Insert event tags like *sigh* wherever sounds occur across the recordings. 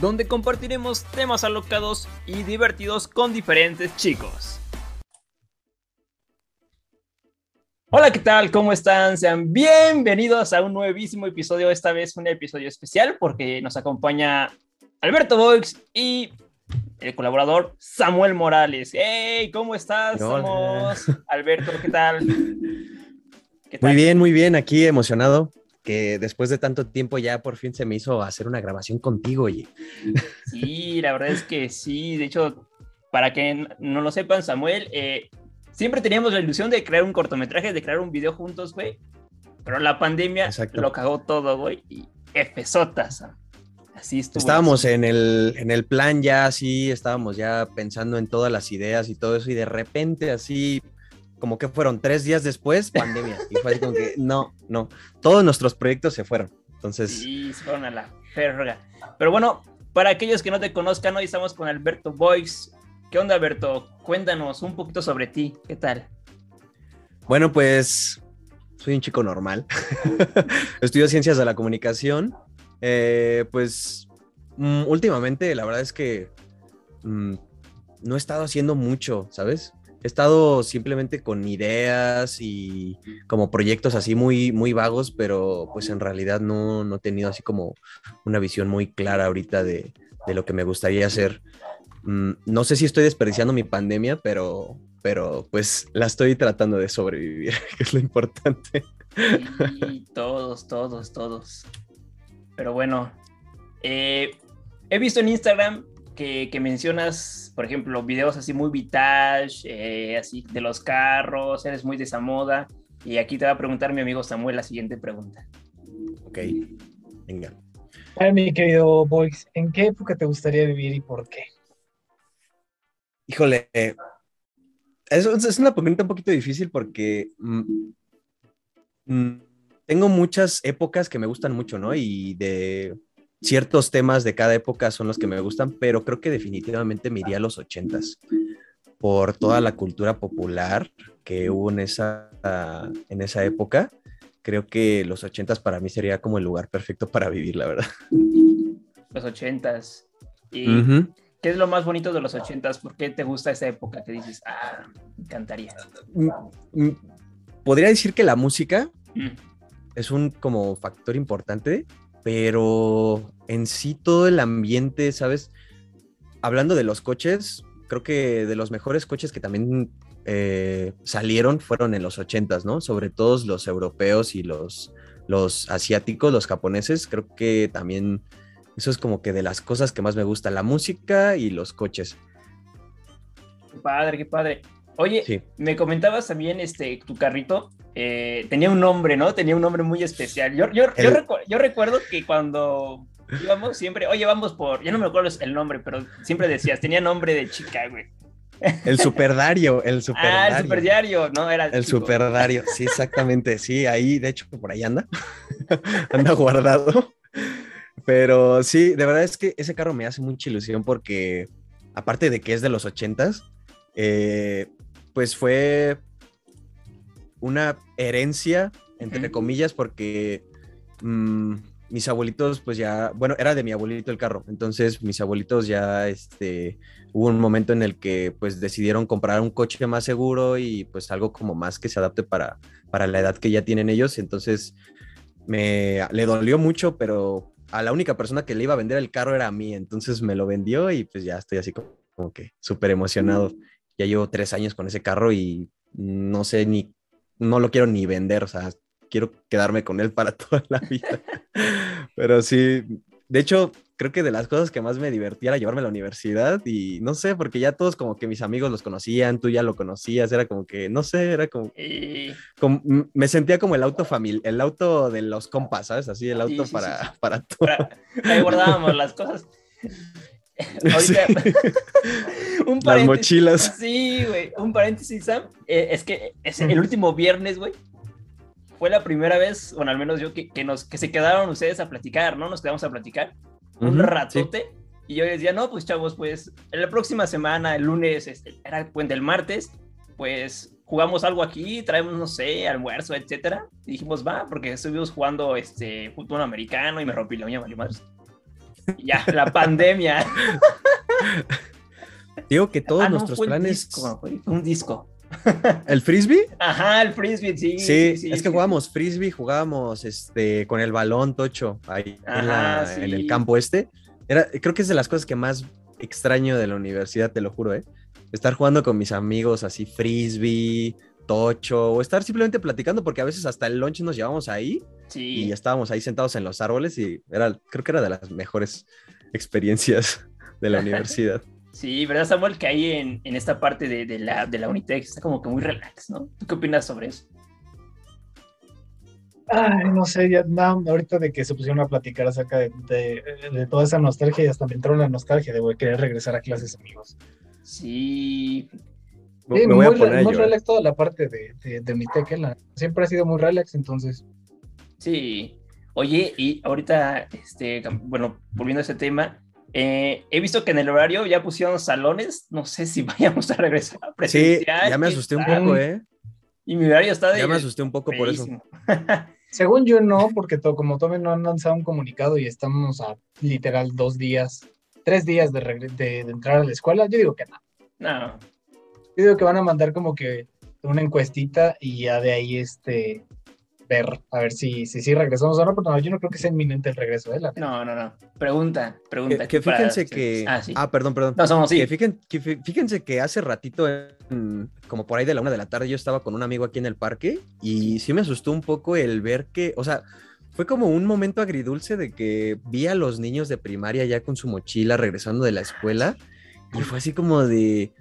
donde compartiremos temas alocados y divertidos con diferentes chicos. Hola, ¿qué tal? ¿Cómo están? Sean bienvenidos a un nuevísimo episodio, esta vez un episodio especial porque nos acompaña Alberto Boix y el colaborador Samuel Morales. ¡Hey! ¿Cómo estás? Hola. Somos Alberto, ¿qué tal? *laughs* ¿Qué tal? Muy bien, muy bien, aquí emocionado que después de tanto tiempo ya por fin se me hizo hacer una grabación contigo, oye. Sí, la verdad es que sí. De hecho, para que no lo sepan, Samuel, eh, siempre teníamos la ilusión de crear un cortometraje, de crear un video juntos, güey. Pero la pandemia Exacto. lo cagó todo, güey. Y. Sam. Así estuvo. Estábamos en el, en el plan ya así, estábamos ya pensando en todas las ideas y todo eso y de repente así, como que fueron tres días después, pandemia. Y fue así como que, no, no, todos nuestros proyectos se fueron. Entonces, Sí, se fueron a la verga. Pero bueno, para aquellos que no te conozcan, hoy estamos con Alberto Boix. ¿Qué onda, Alberto? Cuéntanos un poquito sobre ti. ¿Qué tal? Bueno, pues soy un chico normal. *laughs* Estudio ciencias de la comunicación. Eh, pues mm, últimamente la verdad es que mm, no he estado haciendo mucho, ¿sabes? He estado simplemente con ideas y como proyectos así muy, muy vagos, pero pues en realidad no, no he tenido así como una visión muy clara ahorita de, de lo que me gustaría hacer. Mm, no sé si estoy desperdiciando mi pandemia, pero, pero pues la estoy tratando de sobrevivir, *laughs* que es lo importante. Sí, todos, todos, todos. Pero bueno, eh, he visto en Instagram que, que mencionas, por ejemplo, videos así muy vintage, eh, así de los carros, eres muy de esa moda. Y aquí te va a preguntar mi amigo Samuel la siguiente pregunta. Ok, venga. A ver, mi querido Boys, ¿en qué época te gustaría vivir y por qué? Híjole, eh, es, es una pregunta un poquito difícil porque mm, mm, tengo muchas épocas que me gustan mucho, ¿no? Y de ciertos temas de cada época son los que me gustan, pero creo que definitivamente me iría a los ochentas por toda la cultura popular que hubo en esa, en esa época. Creo que los ochentas para mí sería como el lugar perfecto para vivir, la verdad. Los ochentas. ¿Y qué es lo más bonito de los ochentas? ¿Por qué te gusta esa época que dices, ah, me encantaría? Mm, mm, Podría decir que la música Mm, es un como factor importante, pero en sí todo el ambiente, ¿sabes? Hablando de los coches, creo que de los mejores coches que también eh, salieron fueron en los ochentas, ¿no? Sobre todo los europeos y los, los asiáticos, los japoneses, creo que también eso es como que de las cosas que más me gusta, la música y los coches. Qué padre, qué padre. Oye, Sí. me comentabas también, este, tu carrito eh, tenía un nombre, ¿no? Tenía un nombre muy especial. Yo, yo, yo, El- recu- yo recuerdo que cuando íbamos siempre, oye, vamos por, ya no me acuerdo el nombre, pero siempre decías, tenía nombre de chica, güey. El superdario, el *laughs* Ah, superdario. el superdiario, ¿no? Era El chico. superdario, sí, exactamente, sí, ahí, de hecho, por ahí anda, *laughs* anda guardado. Pero sí, de verdad es que ese carro me hace mucha ilusión porque, aparte de que es de los ochentas, eh, pues fue una herencia, entre comillas, porque mm, mis abuelitos, pues ya, bueno, era de mi abuelito el carro, entonces mis abuelitos ya, este, hubo un momento en el que pues decidieron comprar un coche más seguro y pues algo como más que se adapte para, para la edad que ya tienen ellos, entonces me le dolió mucho, pero a la única persona que le iba a vender el carro era a mí, entonces me lo vendió y pues ya estoy así como, como que súper emocionado. Ya llevo tres años con ese carro y no sé ni, no lo quiero ni vender, o sea, quiero quedarme con él para *laughs* toda la vida. Pero sí, de hecho, creo que de las cosas que más me divertía era llevarme a la universidad y no sé, porque ya todos como que mis amigos los conocían, tú ya lo conocías, era como que, no sé, era como, me sentía como el auto el auto de los compas, ¿sabes? Así, el auto sí, sí, para, sí. para todo. ahí guardábamos las cosas. *laughs* *laughs* Ahorita, *laughs* un Las mochilas. Sí, güey. Un paréntesis, Sam. Eh, es que es el último viernes, güey. Fue la primera vez, bueno, al menos yo, que, que nos, que se quedaron ustedes a platicar, ¿no? Nos quedamos a platicar un sí. ratote. Y yo decía, no, pues chavos, pues en la próxima semana, el lunes, este, era el puente el martes, pues jugamos algo aquí, traemos, no sé, almuerzo, etcétera. Y dijimos, va, porque estuvimos jugando este, fútbol americano y me rompí la uña. Y *laughs* ya, la pandemia. *laughs* Digo que todos Ah, no, nuestros fue planes. disco, güey, fue un disco. *laughs* ¿El frisbee? Ajá, el frisbee, sí. Sí, es que sí. jugábamos frisbee, jugábamos este, con el balón tocho ahí en, la- en sí. el campo este. Era, creo que es de las cosas que más extraño de la universidad, te lo juro, ¿eh? Estar jugando con mis amigos así frisbee, tocho, o estar simplemente platicando, porque a veces hasta el lunch nos llevamos ahí Sí. y estábamos ahí sentados en los árboles y era, creo que era de las mejores experiencias *laughs* de la *laughs* universidad. Sí, ¿verdad, Samuel? Que ahí en, en esta parte de, de la, de la Unitec está como que muy relax, ¿no? ¿Tú qué opinas sobre eso? Ay, no sé, ya no, ahorita de que se pusieron a platicar acerca de, de- de toda esa nostalgia y hasta me entró la nostalgia de querer regresar a clases, amigos. Sí, Me, Sí, me voy a muy, poner a muy llorar. relax toda la parte de, de, de mi tech, la- siempre ha sido muy relax, entonces. sí. Oye, y ahorita, este, bueno, volviendo a ese tema, eh, he visto que en el horario ya pusieron salones, no sé si *laughs* vayamos a regresar a Sí, presencial. ya me ¿qué asusté un poco, ¿eh? Y mi horario está de... Ya me asusté un poco por eso. *laughs* Según yo no, porque to- como todavía no han lanzado un comunicado y estamos a literal dos días, tres días de, de, de entrar a la escuela, yo digo que no. No, Yo digo que van a mandar como que una encuestita y ya de ahí este ver a ver si si, si regresamos o no, pero no, yo no creo que sea inminente el regreso, ¿eh? La no, no, no. Pregunta, pregunta. Que, que para fíjense ustedes. que. Ah, sí. Ah, perdón, perdón. No, somos sí. Que, fíjen- que fí- fíjense que hace ratito, en- como por ahí de la una de la tarde, yo estaba con un amigo aquí en el parque y sí me asustó un poco el ver que, o sea, fue como un momento agridulce de que vi a los niños de primaria ya con su mochila regresando de la escuela y fue así como de,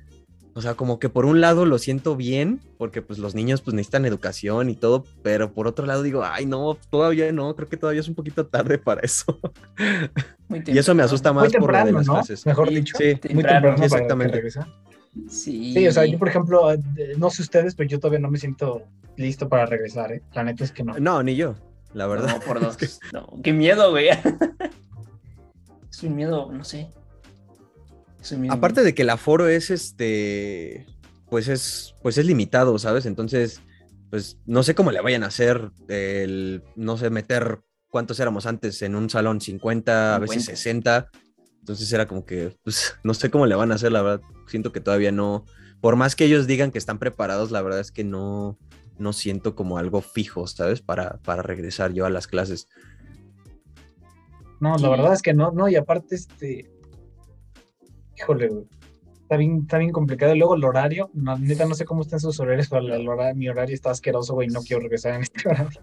o sea, como que por un lado lo siento bien porque pues los niños pues necesitan educación y todo, pero por otro lado digo, ay no, todavía no, creo que todavía es un poquito tarde para eso. *laughs* Muy y eso me asusta Muy más por lo de las ¿no? clases. Mejor Sí, dicho. Sí, Muy temprano, para exactamente. Sí. Sí, o sea, yo por ejemplo, no sé ustedes, pero yo todavía no me siento listo para regresar, ¿eh? La neta es que no. No, ni yo, la verdad. No, por *laughs* dos. No, qué miedo, güey. *laughs* Es un miedo, no sé. Aparte de que el aforo es este, pues es, pues es limitado, ¿sabes? Entonces, pues no sé cómo le vayan a hacer el, no sé, meter cuántos éramos antes en un salón, 50, a veces 50. 60. Entonces era como que, pues *laughs* no sé cómo le van a hacer, la verdad. Siento que todavía no, por más que ellos digan que están preparados, la verdad es que no, no siento como algo fijo, ¿sabes? Para, para regresar yo a las clases. No, Sí. la verdad es que no, no, y aparte, este, híjole, güey, está bien, está bien complicado. Y luego el horario, no, neta, no sé cómo están sus horarios, pero hora- mi horario está asqueroso, güey, no quiero regresar en este horario.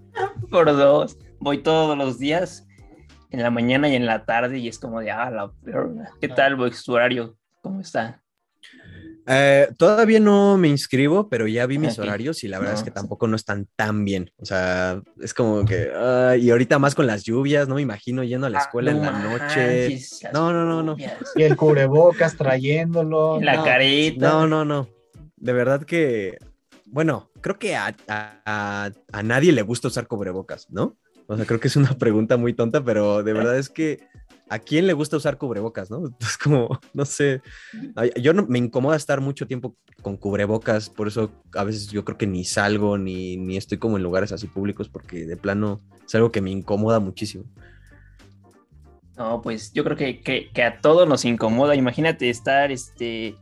Por dos. Voy todos los días, en la mañana y en la tarde, y es como de, ah, la verga. ¿Qué Ah. tal, güey, su horario? ¿Cómo está? Eh, todavía no me inscribo, pero ya vi mis horarios y la verdad No, es que sí. tampoco no están tan bien. O sea, es como que, ah, y ahorita más con las lluvias, no me imagino yendo a la Ah, escuela en la noche. manches, No, no, no, no. Y el cubrebocas trayéndolo. La no. careta. No, no, no. De verdad que, bueno, creo que a, a- a- a nadie le gusta usar cubrebocas, ¿no? O sea, creo que es una pregunta muy tonta, pero de verdad es que ¿a quién le gusta usar cubrebocas, no? *laughs* Es como, no sé, yo no, me incomoda estar mucho tiempo con cubrebocas, por eso a veces yo creo que ni salgo ni, ni estoy como en lugares así públicos porque de plano es algo que me incomoda muchísimo. No, pues yo creo que, que, que a todos nos incomoda. Imagínate estar, este,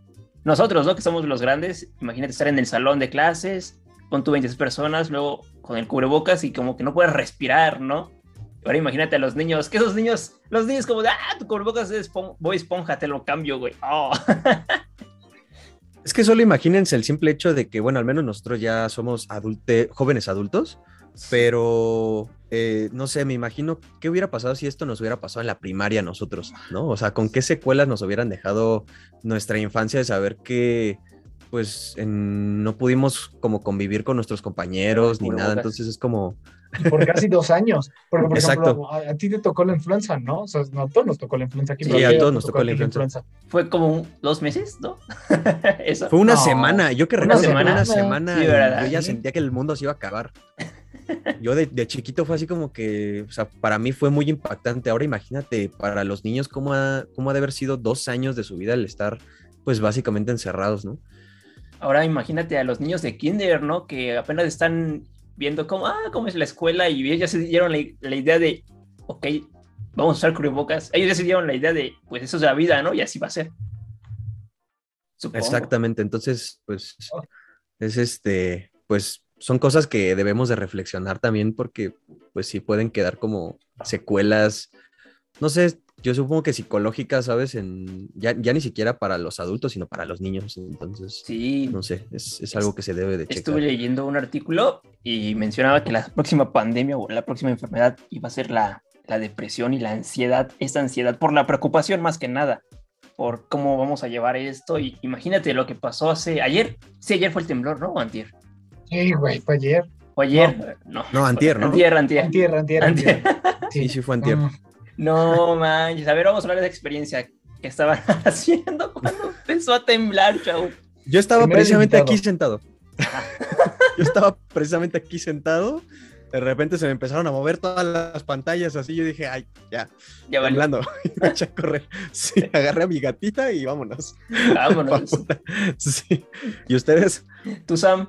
nosotros, ¿no? Que somos los grandes, imagínate estar en el salón de clases con tu 20 personas, luego con el cubrebocas y como que no puedes respirar, ¿no? Ahora imagínate a los niños, que esos niños, los niños como de, ah, tu cubrebocas es voy esponja, te lo cambio, güey. Oh. *laughs* Es que solo imagínense el simple hecho de que, bueno, al menos nosotros ya somos adulte, jóvenes adultos, pero eh, no sé, me imagino qué hubiera pasado si esto nos hubiera pasado en la primaria a nosotros, ¿no? O sea, con qué secuelas nos hubieran dejado nuestra infancia de saber que pues en- no pudimos como convivir con nuestros compañeros ni nada, entonces es como, por casi dos años. Porque, por Exacto. ejemplo, a, a ti te tocó la influenza, ¿no? O sea, no, a todos nos tocó la influenza aquí. Sí, pero a todos nos tocó la influenza. Fue como dos meses, ¿no? *laughs* Eso. Fue una No. semana, yo que Una recuerdo fue semana. una semana, Sí, yo ya Sí. sentía que el mundo se iba a acabar. Yo de, de chiquito fue así como que, o sea, para mí fue muy impactante. Ahora imagínate, para los niños, cómo ha, cómo ha de haber sido dos años de su vida el estar, pues básicamente encerrados, ¿no? Ahora imagínate a los niños de kinder, ¿no? Que apenas están viendo cómo, ah, cómo es la escuela y ellos ya se dieron la, la idea de, ok, vamos a usar cubrebocas. Ellos ya se dieron la idea de, pues eso es la vida, ¿no? Y así va a ser. Supongo. Exactamente, entonces, pues, Oh. es este, pues, son cosas que debemos de reflexionar también porque, pues, sí pueden quedar como secuelas, no sé, yo supongo que psicológicas, ¿sabes? En, ya, ya ni siquiera para los adultos, sino para los niños, entonces, Sí. no sé, es, es algo que se debe de Estuve checar. leyendo un artículo y mencionaba que la próxima pandemia o la próxima enfermedad iba a ser la, la depresión y la ansiedad, esta ansiedad por la preocupación más que nada, por cómo vamos a llevar esto. Y imagínate lo que pasó hace ayer. Sí, ayer fue el temblor, ¿no? O antier. Sí, güey, fue ayer. O ayer. No. No, antier, ¿no? Antier, antier. Antier, antier, antier. Sí, sí fue antier. Mm, No manches. A ver, vamos a hablar de esa experiencia que estaban *laughs* haciendo cuando empezó a temblar, chavo. Yo estaba precisamente invitado. aquí sentado. *laughs* Yo estaba precisamente aquí sentado. De repente se me empezaron a mover todas las pantallas así. Yo dije, ay, ya, Ya vale. temblando. *laughs* Y me eché a correr. Sí, agarré a mi gatita y vámonos. Vámonos. Sí. ¿Y ustedes? Tú, Sam.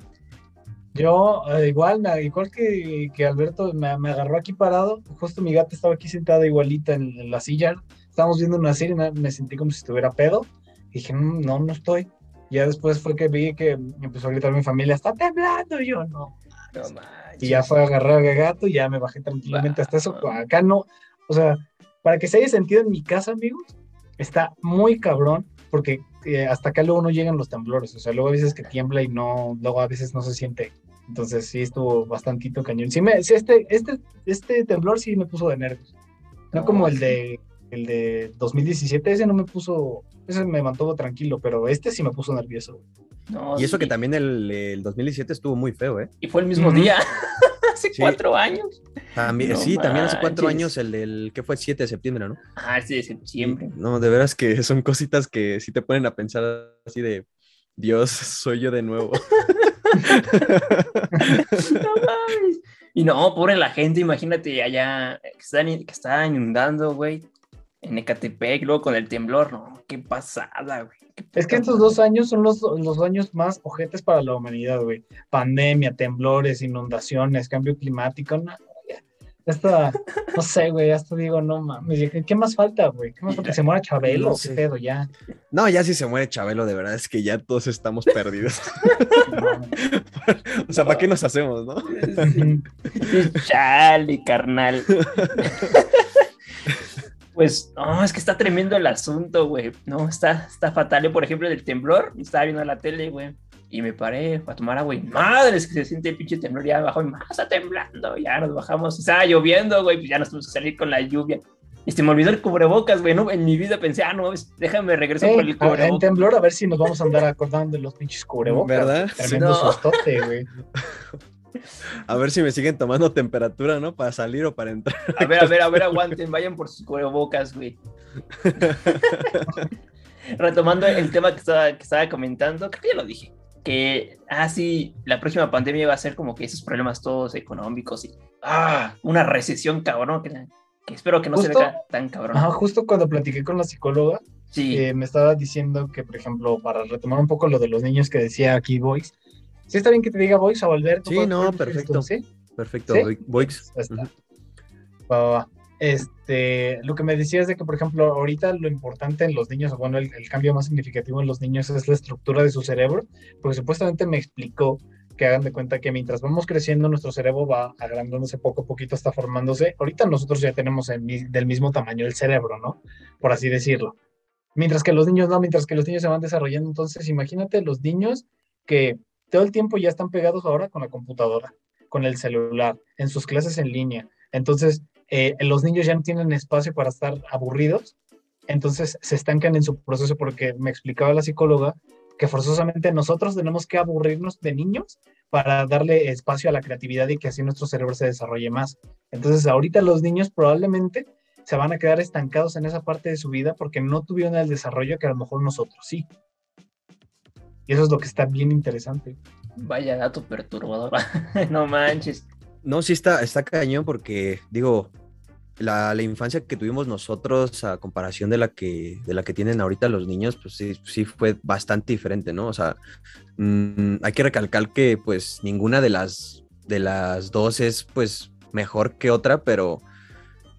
Yo, eh, igual, igual que, que Alberto, me, me agarró aquí parado. Justo mi gata estaba aquí sentada igualita en, en la silla. Estábamos viendo una serie, me, me sentí como si estuviera pedo. Dije, "Mm, no, no estoy. Ya después fue que vi que empezó a gritar mi familia, está temblando. Y yo, no. No. Y ya fue a agarrar al gato y ya me bajé tranquilamente hasta eso. Acá no, o sea, para que se haya sentido en mi casa, amigos, está muy cabrón, porque eh, hasta acá luego no llegan los temblores. O sea, luego a veces que tiembla y no, luego a veces no se siente. Entonces sí estuvo bastantito cañón. Sí, me, sí este, este, este temblor sí me puso de nervios. No No, como el de el de 2017, ese no me puso, ese me mantuvo tranquilo, pero este sí me puso nervioso. No, Y eso sí. que también el, el 2017 estuvo muy feo, ¿eh? Y fue el mismo Ujú. día. *laughs* Hace Sí. cuatro años. También, No sí, también hace cuatro años, el del, que fue 7 de septiembre, ¿no? Ah, este de septiembre. No, de veras que son cositas que sí te ponen a pensar así de, Dios, soy yo de nuevo. *laughs* No mames. Y no, pobre la gente, imagínate allá que están, que está inundando, güey. En Ecatepec, luego con el temblor, no, qué pasada, güey. qué Es que estos dos años son los, los años más ojetes para la humanidad, güey. Pandemia, temblores, inundaciones, cambio climático. No, ya. Hasta, no sé, güey, hasta digo, no mames, ¿qué, más falta, güey? ¿Qué más falta? ¿Que se muera Chabelo? No ¿Qué pedo ya? No, ya si se muere Chabelo, de verdad es que ya todos estamos perdidos. *laughs* *laughs* O sea, ¿para qué nos hacemos, no? Sí, *laughs* Chale, carnal. Pues, no, es que está tremendo el asunto, güey. No, está, está fatal. Yo, por ejemplo, del temblor, estaba viendo la tele, güey. Y me paré a tomar agua y madre, es que se siente el pinche temblor ya abajo y más está temblando. Ya nos bajamos, estaba lloviendo, güey, pues ya nos tuvimos que salir con la lluvia. Y se me olvidó el cubrebocas, güey. No, en mi vida pensé, ah, no, déjame regreso eh, por el a- en cubrebocas. temblor, a ver si nos vamos a andar acordando de los pinches cubrebocas. ¿Verdad? Tremendo No. sustote, güey. *laughs* A ver si me siguen tomando temperatura, ¿no? Para salir o para entrar. A ver, a ver, a ver, aguanten, vayan por sus cubrebocas, güey. *laughs* Retomando el tema que estaba, que estaba comentando, creo que ya lo dije. Que, ah, sí, la próxima pandemia va a ser como que esos problemas todos económicos y, ah, una recesión cabrón, que, que espero que no se Justo- vea tan cabrón. Ajá, justo cuando platiqué con la psicóloga, Sí, eh, me estaba diciendo que, por ejemplo, para retomar un poco lo de los niños que decía aquí Voice, ¿sí está bien que te diga Voice o Alberto? Sí, ¿Cuál- no, perfecto. ¿Sí? Perfecto, ¿Sí? Va, va, va. Este, lo que me decías de que, por ejemplo, ahorita lo importante en los niños, o bueno, el, el cambio más significativo en los niños es la estructura de su cerebro, porque supuestamente me explicó que hagan de cuenta que mientras vamos creciendo, nuestro cerebro va agrandándose poco a poquito, está formándose. Ahorita nosotros ya tenemos el del mismo tamaño el cerebro, ¿no? Por así decirlo. Mientras que los niños no, mientras que los niños se van desarrollando. Entonces, imagínate los niños que todo el tiempo ya están pegados ahora con la computadora, con el celular, en sus clases en línea. Entonces, eh, los niños ya no tienen espacio para estar aburridos, entonces se estancan en su proceso porque me explicaba la psicóloga que forzosamente nosotros tenemos que aburrirnos de niños para darle espacio a la creatividad y que así nuestro cerebro se desarrolle más. Entonces, ahorita los niños probablemente se van a quedar estancados en esa parte de su vida porque no tuvieron el desarrollo que a lo mejor nosotros sí. Y eso es lo que está bien interesante. Vaya dato perturbador. *laughs* no manches. No, sí está, está cañón porque, digo, la, infancia que tuvimos nosotros a comparación de la que, de la que tienen ahorita los niños, pues sí, sí fue bastante diferente, ¿no? O sea, mm, hay que recalcar que pues ninguna de las, de las dos es pues mejor que otra, pero,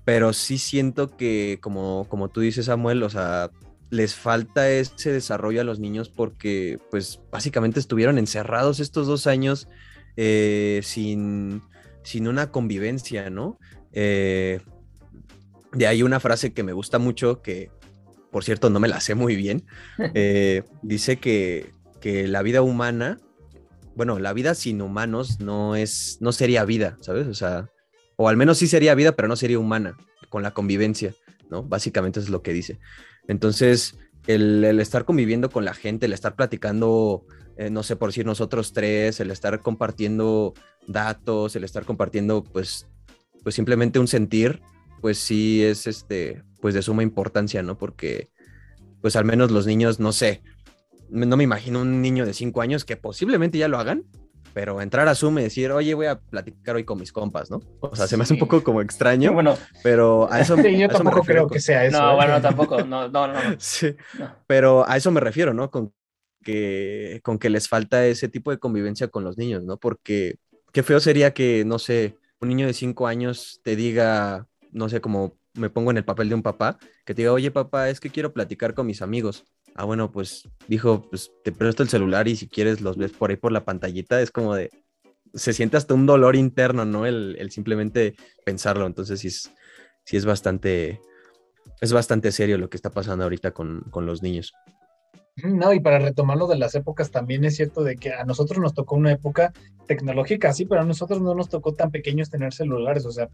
pero sí siento que como, como tú dices, Samuel, o sea, les falta ese desarrollo a los niños porque pues básicamente estuvieron encerrados estos dos años eh, sin, sin una convivencia, ¿no? Eh, de ahí una frase que me gusta mucho, que por cierto no me la sé muy bien, *laughs* eh, dice que, que, la vida humana, bueno, la vida sin humanos no es, no sería vida, ¿sabes? O sea, o al menos sí sería vida, pero no sería humana, con la convivencia, ¿no? Básicamente es lo que dice. Entonces, el, estar conviviendo con la gente, el estar platicando, eh, no sé, por decir nosotros tres, el estar compartiendo datos, el estar compartiendo, pues, pues simplemente un sentir, pues sí es este, pues de suma importancia, ¿no? Porque, pues al menos los niños, no sé, no me imagino un niño de cinco años que posiblemente ya lo hagan, pero entrar a Zoom y decir, oye, voy a platicar hoy con mis compas, ¿no? O sea, se me hace un poco como extraño, bueno, pero a eso, *laughs* sí, yo tampoco creo que sea eso. No, ¿eh? bueno, *laughs* tampoco, no, no, no. *laughs* Sí, pero a eso me refiero, ¿no? Con que, con que les falta ese tipo de convivencia con los niños, ¿no? Porque qué feo sería que, no sé, un niño de cinco años te diga, no sé, como me pongo en el papel de un papá, que te diga, oye papá, es que quiero platicar con mis amigos. Ah, bueno, pues dijo, pues te presto el celular y si quieres los ves por ahí por la pantallita, es como de, se siente hasta un dolor interno, ¿no? El, simplemente pensarlo, entonces sí es, sí es bastante, es bastante serio lo que está pasando ahorita con, con los niños. No, y para retomar lo de las épocas, también es cierto de que a nosotros nos tocó una época tecnológica, sí, pero a nosotros no nos tocó tan pequeños tener celulares, o sea,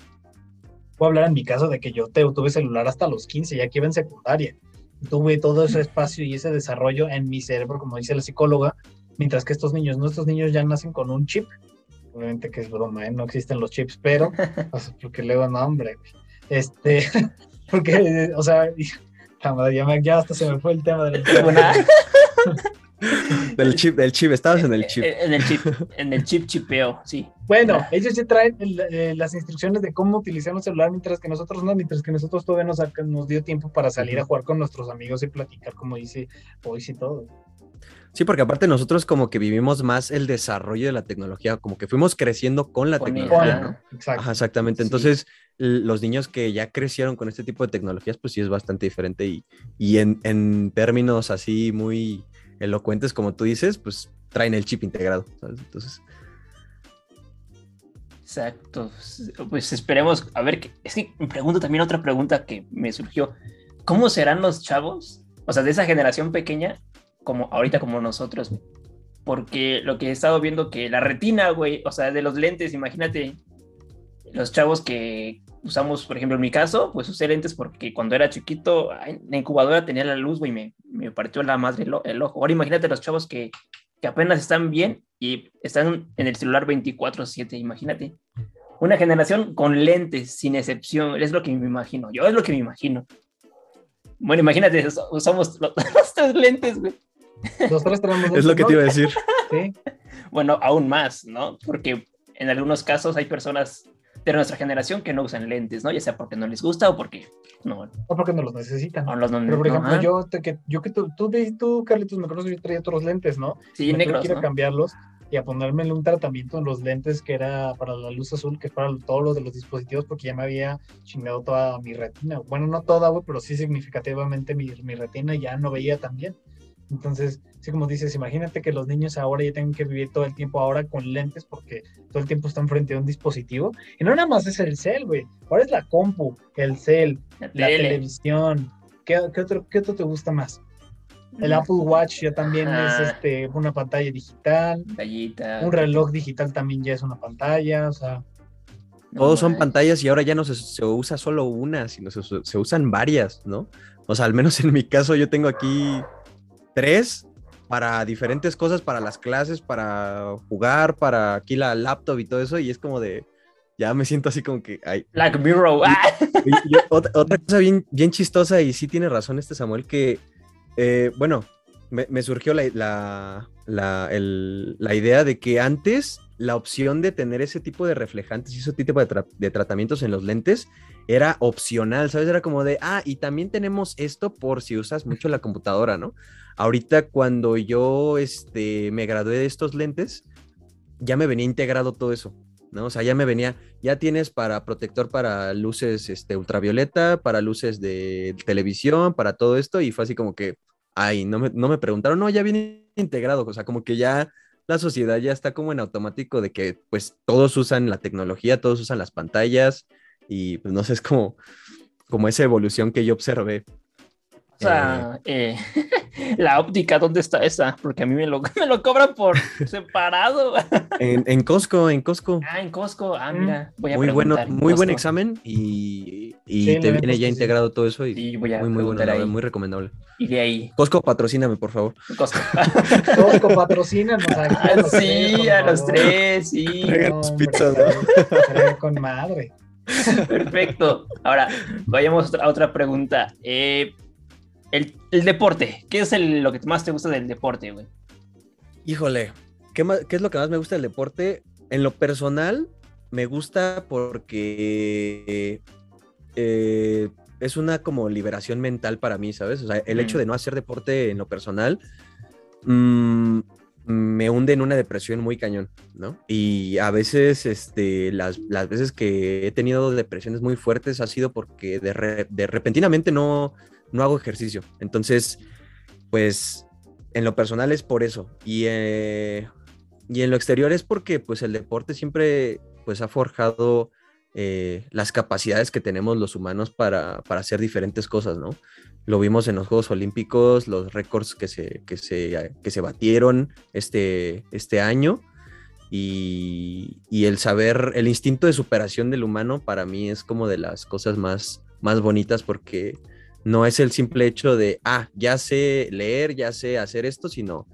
puedo hablar en mi caso de que yo tuve celular hasta los 15, ya que iba en secundaria. Tuve todo ese espacio y ese desarrollo en mi cerebro, como dice la psicóloga, mientras que estos niños, nuestros niños ya nacen con un chip. Obviamente que es broma, ¿eh? no existen los chips, pero, *laughs* porque luego no, hombre, este, *laughs* porque, o sea, *laughs* ya, ya hasta se me fue el tema del *laughs* Del chip, del chip, estabas en el chip. En el chip, *laughs* en el chip chipeo, sí. Bueno, ellos ya traen eh, las instrucciones de cómo utilizar un celular, mientras que nosotros no, mientras que nosotros todavía nos, nos dio tiempo para salir a jugar con nuestros amigos y platicar, como dice hoy y todo. Sí, porque aparte nosotros como que vivimos más el desarrollo de la tecnología, como que fuimos creciendo con la tecnología, ¿no? exactamente. Entonces, los niños que ya crecieron con este tipo de tecnologías, pues sí es bastante diferente y, y en, en términos así muy elocuentes, como tú dices, pues traen el chip integrado, Entonces. Exacto. Pues esperemos, a ver, es que me pregunto también otra pregunta que me surgió. ¿Cómo serán los chavos, o sea, de esa generación pequeña, como ahorita como nosotros? Porque lo que he estado viendo que la retina, güey, o sea, de los lentes, imagínate, los chavos que usamos, por ejemplo, en mi caso, pues usé lentes porque cuando era chiquito, en la incubadora tenía la luz, güey, me, me partió la madre el, ojo. Ahora imagínate los chavos que, que apenas están bien y están en el celular 24/7, imagínate. Una generación con lentes, sin excepción, es lo que me imagino. Yo es lo que me imagino. Bueno, imagínate, usamos *laughs* los, tres lentes, güey. Los tres tenemos Es lo que te iba a decir. Sí. Bueno, aún más, ¿no? Porque en algunos casos hay personas de nuestra generación que no usan lentes, ¿no? Ya sea porque no les gusta o porque no. O porque no los necesitan. Pero por ejemplo, yo, que, yo que tú, tú, tú, Carlitos, me conoces, yo traía otros lentes, ¿no? Sí, me negros, quiero cambiarlos y a ponerme un tratamiento en los lentes que era para la luz azul, que es para todos los de los dispositivos, porque ya me había chingado toda mi retina. Bueno, no toda, güey, pero sí significativamente mi, mi retina ya no veía tan bien. Entonces, sí, como dices, imagínate que los niños ahora ya tengan que vivir todo el tiempo ahora con lentes porque todo el tiempo están frente a un dispositivo. Y no nada más es el cel, güey. Ahora es la compu, el cel, la, televisión. ¿Qué, otro, ¿Qué otro te gusta más? El mm. Apple Watch ya también es este, una pantalla digital. Un reloj digital también ya es una pantalla, o sea. Todos son pantallas y ahora ya no se, usa solo una, sino se, se, usan varias, ¿no? O sea, al menos en mi caso yo tengo aquí tres para diferentes cosas, para las clases, para jugar, para aquí la laptop y todo eso, y es como de, ya me siento así como que, ay. Black Mirror. *laughs* otra, otra, cosa bien, bien chistosa, y sí tiene razón este Samuel, que, eh, bueno, me, surgió la, la, la, la, idea de que antes la opción de tener ese tipo de reflejantes y ese tipo de, de, tratamientos en los lentes era opcional, ¿sabes? Era como de, ah, y también tenemos esto por si usas mucho la computadora, ¿no? Ahorita cuando yo este, me gradué de estos lentes, ya me venía integrado todo eso, ¿no? O sea, ya me venía, ya tienes para protector para luces este, ultravioleta, para luces de televisión, para todo esto, y fue así como que, ay, no me, no me preguntaron, no, ya viene integrado, o sea, como que ya la sociedad ya está como en automático de que pues todos usan la tecnología, todos usan las pantallas y pues no sé, es como, como esa evolución que yo observé. O sea, eh, *laughs* la óptica, ¿dónde está esa? Porque a mí me lo, *laughs* me lo cobran por *laughs* separado. En, en Costco, en Costco. Ah, en Costco. Ah, mira, voy a Muy, bueno, muy buen examen y, y te viene ya integrado todo eso. Y sí, voy a muy, muy bueno, muy recomendable. Y de ahí. Costco, patrocíname, por favor. Costco. Costco, patrocínanos. Ah, sí, a los tres, sí. No, pizzas, Con madre. *laughs* Perfecto. Ahora, vayamos a otra pregunta. Eh, el, deporte, ¿qué es lo que más te gusta del deporte, güey? Híjole, ¿qué, es lo que más me gusta del deporte? En lo personal, me gusta porque eh, es una como liberación mental para mí, ¿sabes? O sea, el hecho de no hacer deporte en lo personal mm, me hunde en una depresión muy cañón, ¿no? Y a veces, este, las, veces que he tenido depresiones muy fuertes ha sido porque de repentinamente no, no hago ejercicio. Entonces, pues en lo personal es por eso. Y, eh, y en lo exterior es porque pues el deporte siempre pues ha forjado eh, las capacidades que tenemos los humanos para, hacer diferentes cosas, ¿no? Lo vimos en los Juegos Olímpicos, los récords que se, que se, que se batieron este, este año. Y, y, el saber, el instinto de superación del humano para mí es como de las cosas más, más bonitas porque no es el simple hecho de, ah, ya sé leer, ya sé hacer esto, sino,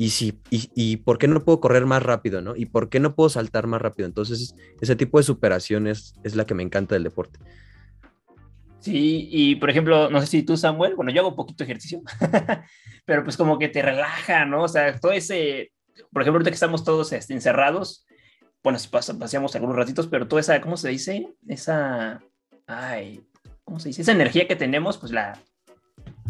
y, si, y, por qué no puedo correr más rápido, ¿no? Y por qué no puedo saltar más rápido. Entonces, ese tipo de superación es, la que me encanta del deporte. Sí, y por ejemplo, no sé si tú, Samuel, bueno, yo hago un poquito de ejercicio, *laughs* pero pues como que te relaja, ¿no? O sea, todo ese, por ejemplo, ahorita que estamos todos este, encerrados, bueno, paseamos algunos ratitos, pero toda esa, ¿cómo se dice? Esa, ay, ¿cómo se dice? Esa energía que tenemos, pues la,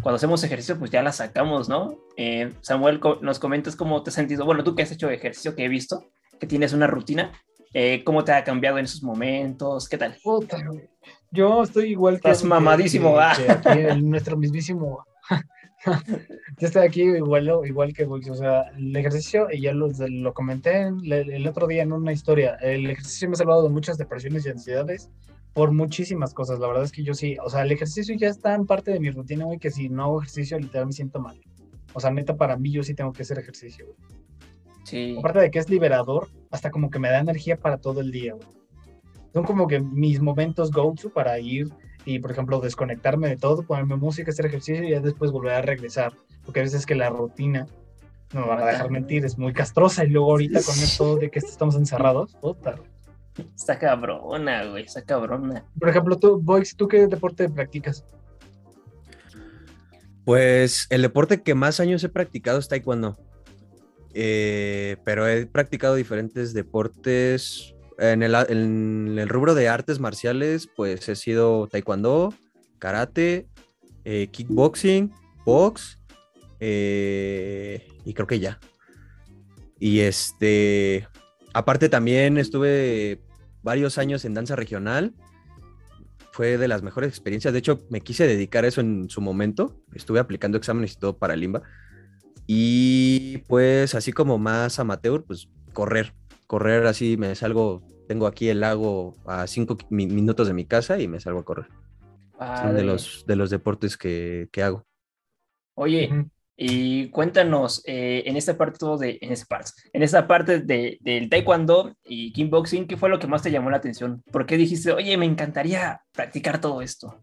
cuando hacemos ejercicio, pues ya la sacamos, ¿no? Eh, Samuel, nos comentas cómo te has sentido, bueno, tú que has hecho ejercicio, que he visto, que tienes una rutina, eh, ¿cómo te ha cambiado en esos momentos? ¿Qué tal? Yo estoy igual que... Estás mamadísimo, ah. aquí en nuestro mismísimo... *laughs* yo estoy aquí igual, igual que o sea, el ejercicio, y ya lo, lo comenté el, el otro día en una historia, el ejercicio me ha salvado de muchas depresiones y ansiedades, por muchísimas cosas. La verdad es que yo sí, o sea, el ejercicio ya está en parte de mi rutina, güey, que si no hago ejercicio, literal me siento mal. O sea, neta, para mí yo sí tengo que hacer ejercicio, güey. Sí. Aparte de que es liberador, hasta como que me da energía para todo el día, güey. Son como que mis momentos go-to para ir y, por ejemplo, desconectarme de todo, ponerme música, hacer ejercicio y ya después volver a regresar. Porque a veces que la rutina, no me van a dejar mentir, es muy castrosa y luego ahorita con esto de que estamos encerrados, puta, Está cabrona, güey, está cabrona. Por ejemplo, tú, Boys, ¿tú qué deporte practicas? Pues el deporte que más años he practicado es taekwondo. Eh, pero he practicado diferentes deportes. En el, rubro de artes marciales, pues he sido taekwondo, karate, eh, kickboxing, box, eh, y creo que ya. Y este, aparte también estuve varios años en danza regional. Fue de las mejores experiencias. De hecho, me quise dedicar a eso en su momento. Estuve aplicando exámenes y todo para Limba. Y pues así como más amateur, pues correr. Correr así, me salgo, tengo aquí el lago a cinco minutos de mi casa y me salgo a correr. Son de los, de los deportes que, hago. Oye, y cuéntanos, eh, en esta parte todo de, en esta parte, en esta parte de, del taekwondo y kickboxing, ¿qué fue lo que más te llamó la atención? ¿Por qué dijiste, oye, me encantaría practicar todo esto?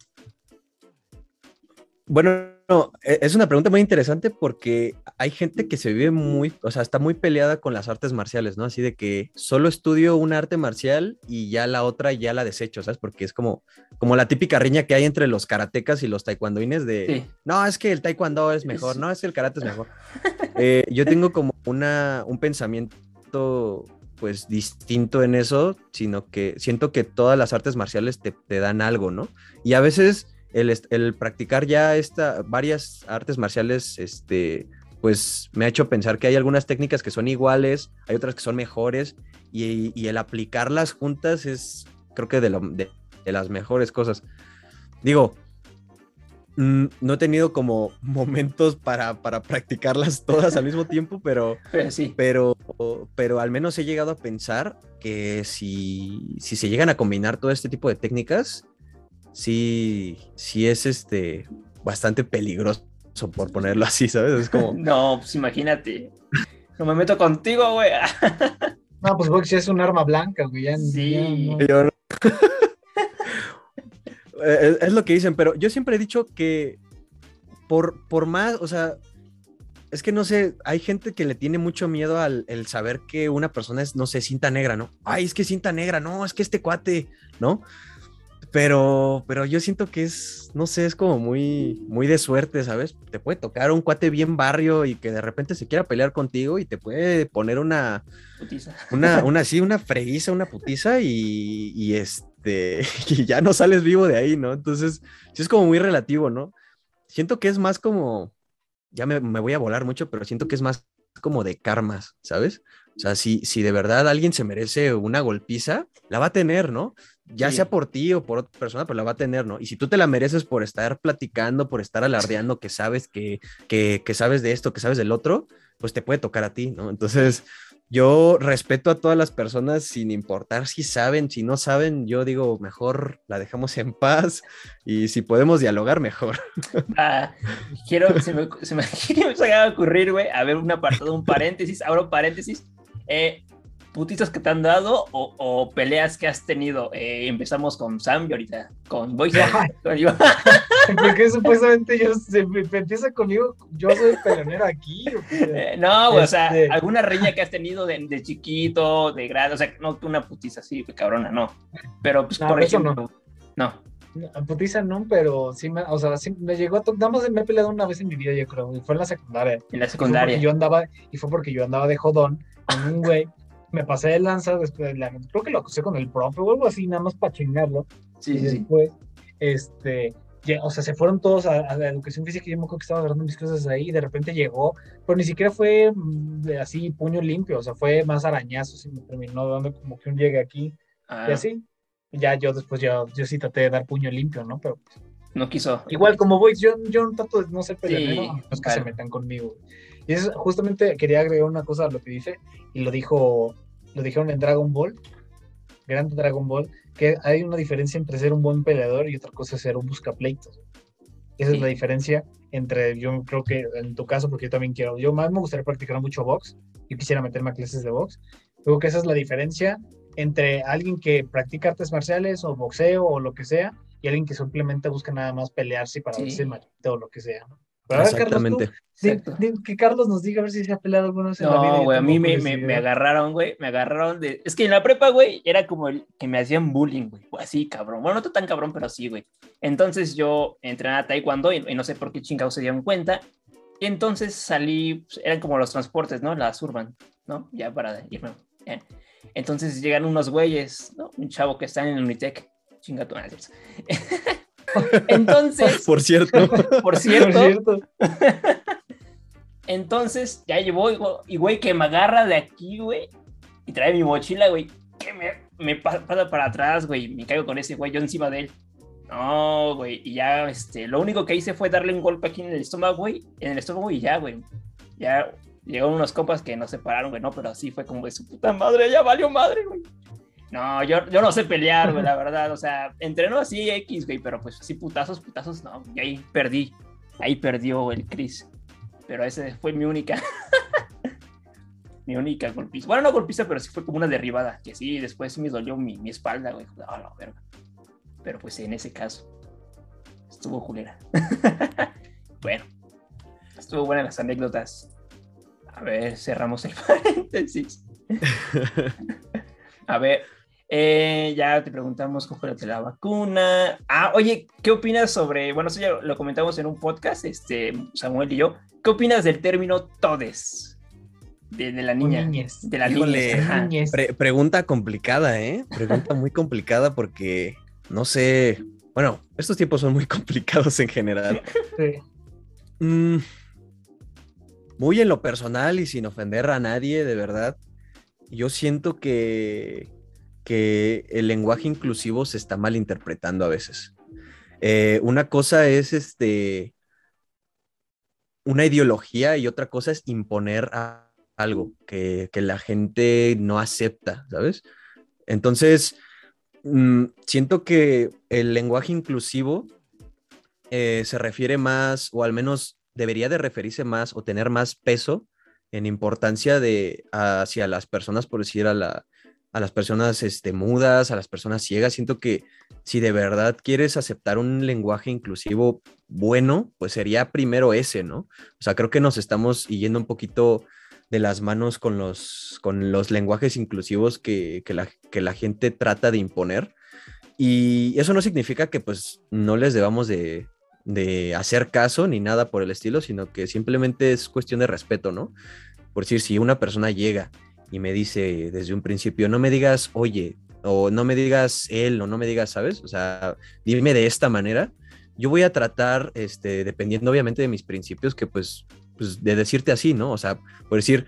Bueno, no, e, es una pregunta muy interesante porque hay gente que se vive muy, o sea, está muy peleada con las artes marciales, ¿no? Así de que solo estudio una arte marcial y ya la otra ya la desecho, ¿sabes? Porque es como, como la típica riña que hay entre los karatecas y los taekwondoines de, no, es que el taekwondo es mejor, no, es que el karate es mejor. *laughs* Eh, yo tengo como una, un pensamiento pues distinto en eso, sino que siento que todas las artes marciales te, te dan algo, ¿no? Y a veces el, practicar ya esta, varias artes marciales, este, pues me ha hecho pensar que hay algunas técnicas que son iguales, hay otras que son mejores, y, el aplicarlas juntas es, creo que de, de, las mejores cosas. Digo, mm, no he tenido como *laughs* momentos para, para, practicarlas todas al mismo tiempo, *laughs* pero, sí. pero, pero al menos he llegado a pensar que si, si se llegan a combinar todo este tipo de técnicas, sí, sí es este bastante peligroso, por ponerlo así, ¿sabes? Es como. *laughs* No, pues imagínate. No me meto contigo, güey. *laughs* No, pues Box es un arma blanca, güey. sí. *laughs* es, lo que dicen, pero yo siempre he dicho que por, por más, o sea, es que no sé, hay gente que le tiene mucho miedo al el saber que una persona es, no sé, cinta negra, ¿no? Ay, es que cinta negra, no, es que este cuate, ¿no? Pero, pero yo siento que es, no sé, es como muy, muy de suerte, ¿sabes? Te puede tocar un cuate bien barrio y que de repente se quiera pelear contigo y te puede poner una, putiza. una, una, *laughs* sí, una freguiza, una putiza y, y este, *laughs* y ya no sales vivo de ahí, ¿no? Entonces, sí es como muy relativo, ¿no? Siento que es más como, ya me, me voy a volar mucho, pero siento que es más como de karmas, ¿sabes? O sea, si, si de verdad alguien se merece una golpiza, la va a tener, ¿no? Ya sea por ti o por otra persona, pero la va a tener, ¿no? Y si tú te la mereces por estar platicando, por estar alardeando que sabes que, que, que sabes de esto, que sabes del otro, pues te puede tocar a ti, ¿no? Entonces, yo respeto a todas las personas sin importar si saben, si no saben, yo digo, mejor la dejamos en paz y si podemos dialogar, mejor. *laughs* Ah, quiero, se me, se me, *laughs* se a ocurrir, güey, a ver un apartado, un paréntesis, abro paréntesis, eh, putitas que te han dado o, peleas que has tenido. Eh, empezamos con Sam y ahorita con Boyce. *laughs* *laughs* Porque supuestamente yo se empieza conmigo, yo soy peleonero aquí. Eh, no, o sea, este alguna reña que has tenido de, chiquito, de grande, o sea, no una putiza así, cabrona, no. Pero pues por ejemplo, no. no. Putiza no, pero sí me, o sea, sí me llegó a nada más me he peleado una vez en mi vida, yo creo, y fue en la secundaria. En la secundaria. Y yo andaba, y fue porque yo andaba de jodón con un güey, me pasé de lanza después, de la, creo que lo acusé con el profe o algo así, nada más para chingarlo. Sí, y después, este, o sea, se fueron todos a, la educación física y yo me acuerdo que estaba agarrando mis cosas ahí y de repente llegó, pero ni siquiera fue mm, así puño limpio, o sea, fue más arañazos y me terminó dando como que un llegue aquí y ah. así. Ya yo después yo, yo sí traté de dar puño limpio, ¿no? Pero pues, no quiso. Igual como voy, yo, yo trato de no ser peleonero, sí, no es que se metan conmigo. Y eso, justamente quería agregar una cosa a lo que dice, y lo dijo, lo dijeron en Dragon Ball, Grande Dragon Ball, que hay una diferencia entre ser un buen peleador y otra cosa es ser un buscapleitos. Esa es la diferencia entre, yo creo que en tu caso, porque yo también quiero, yo más me gustaría practicar mucho box, yo quisiera meterme a clases de box, creo que esa es la diferencia entre alguien que practica artes marciales o boxeo o lo que sea, y alguien que simplemente busca nada más pelearse para verse machito o lo que sea, ¿no? Exactamente. que Carlos nos diga a ver si se ha peleado alguna vez en la vida. No, güey, a mí me, me, agarraron, güey, me agarraron de... Es que en la prepa, güey, era como el que me hacían bullying, güey, así, cabrón. Bueno, no tan cabrón, pero sí, güey. Entonces yo entrenaba taekwondo y, no sé por qué chingados se dieron cuenta. Y entonces salí, pues, eran como los transportes, ¿no? Las urban, ¿no? Ya para irme. Entonces llegan unos güeyes, ¿no? Un chavo que está en el Unitec. Chingato, *laughs* *laughs* Entonces. Por cierto. Por cierto. *laughs* Entonces, ya llevó, y güey, que me agarra de aquí, güey, y trae mi mochila, güey, que me, me pasa para atrás, güey, me caigo con ese güey, yo encima de él. No, güey, y ya, este, lo único que hice fue darle un golpe aquí en el estómago, güey, en el estómago y ya, güey. Ya llegaron unos compas que nos separaron, güey, no, pero así fue como de su puta madre, ya valió madre, güey. No, yo, yo no sé pelear, güey, la verdad. O sea, entreno así X, güey, pero pues así putazos, putazos, no. Y ahí perdí. Ahí perdió el Chris. Pero ese fue mi única. *laughs* mi única golpiza. Bueno, no golpiza, pero sí fue como una derribada. Que sí, después me dolió mi, mi espalda, güey. Oh, no, verga. Pero pues en ese caso, estuvo culera. *laughs* bueno, estuvo buena las anécdotas. A ver, cerramos el *laughs* paréntesis. A ver, eh, ya te preguntamos cómo fue la vacuna. Ah, oye, ¿qué opinas sobre, bueno, eso ya lo comentamos en un podcast, este, Samuel y yo, ¿qué opinas del término todes? De, la niña. De la niña. pregunta complicada, ¿eh? Pregunta muy complicada porque, no sé, bueno, estos tiempos son muy *laughs* complicados en general. Sí. Mm, muy en lo personal y sin ofender a nadie, de verdad, yo siento que que el lenguaje inclusivo se está malinterpretando a veces. Eh, una cosa es este, una ideología y otra cosa es imponer algo que, la gente no acepta, ¿sabes? Entonces, mm, siento que el lenguaje inclusivo eh, se refiere más, o al menos debería de referirse más o tener más peso en importancia de hacia las personas, por decir, a la, a las personas este, mudas, a las personas ciegas. Siento que si de verdad quieres aceptar un lenguaje inclusivo bueno, pues sería primero ese, ¿no? O sea, creo que nos estamos yendo un poquito de las manos con los, con los lenguajes inclusivos que, la, que la gente trata de imponer. Y eso no significa que pues no les debamos de, de hacer caso ni nada por el estilo, sino que simplemente es cuestión de respeto, ¿no? Por decir, si una persona llega y me dice desde un principio, no me digas, oye, o no me digas él, o no me digas, ¿sabes? O sea, dime de esta manera. Yo voy a tratar, este, dependiendo obviamente de mis principios, que pues, pues de decirte así, ¿no? O sea, por decir,